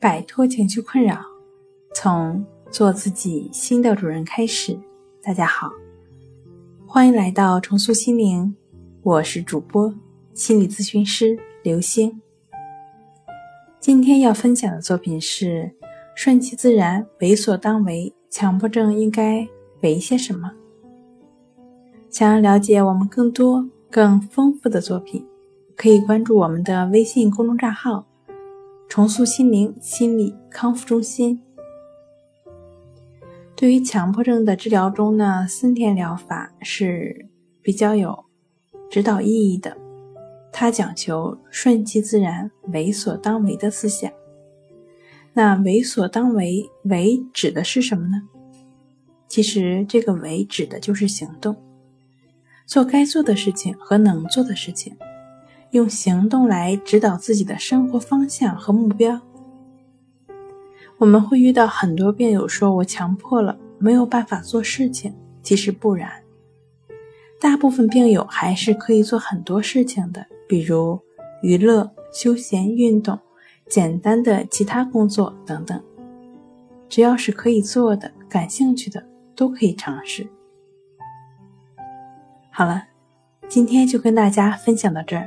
摆脱情绪困扰，从做自己新的主人开始。大家好，欢迎来到重塑心灵，我是主播心理咨询师刘星。今天要分享的作品是：顺其自然，为所当为。强迫症应该为些什么？想要了解我们更多、更丰富的作品，可以关注我们的微信公众账号。重塑心灵心理康复中心。对于强迫症的治疗中呢，森田疗法是比较有指导意义的。它讲求顺其自然、为所当为的思想。那为所当为，为指的是什么呢？其实这个为指的就是行动，做该做的事情和能做的事情。用行动来指导自己的生活方向和目标。我们会遇到很多病友说：“我强迫了，没有办法做事情。”其实不然，大部分病友还是可以做很多事情的，比如娱乐、休闲、运动、简单的其他工作等等。只要是可以做的、感兴趣的，都可以尝试。好了，今天就跟大家分享到这儿。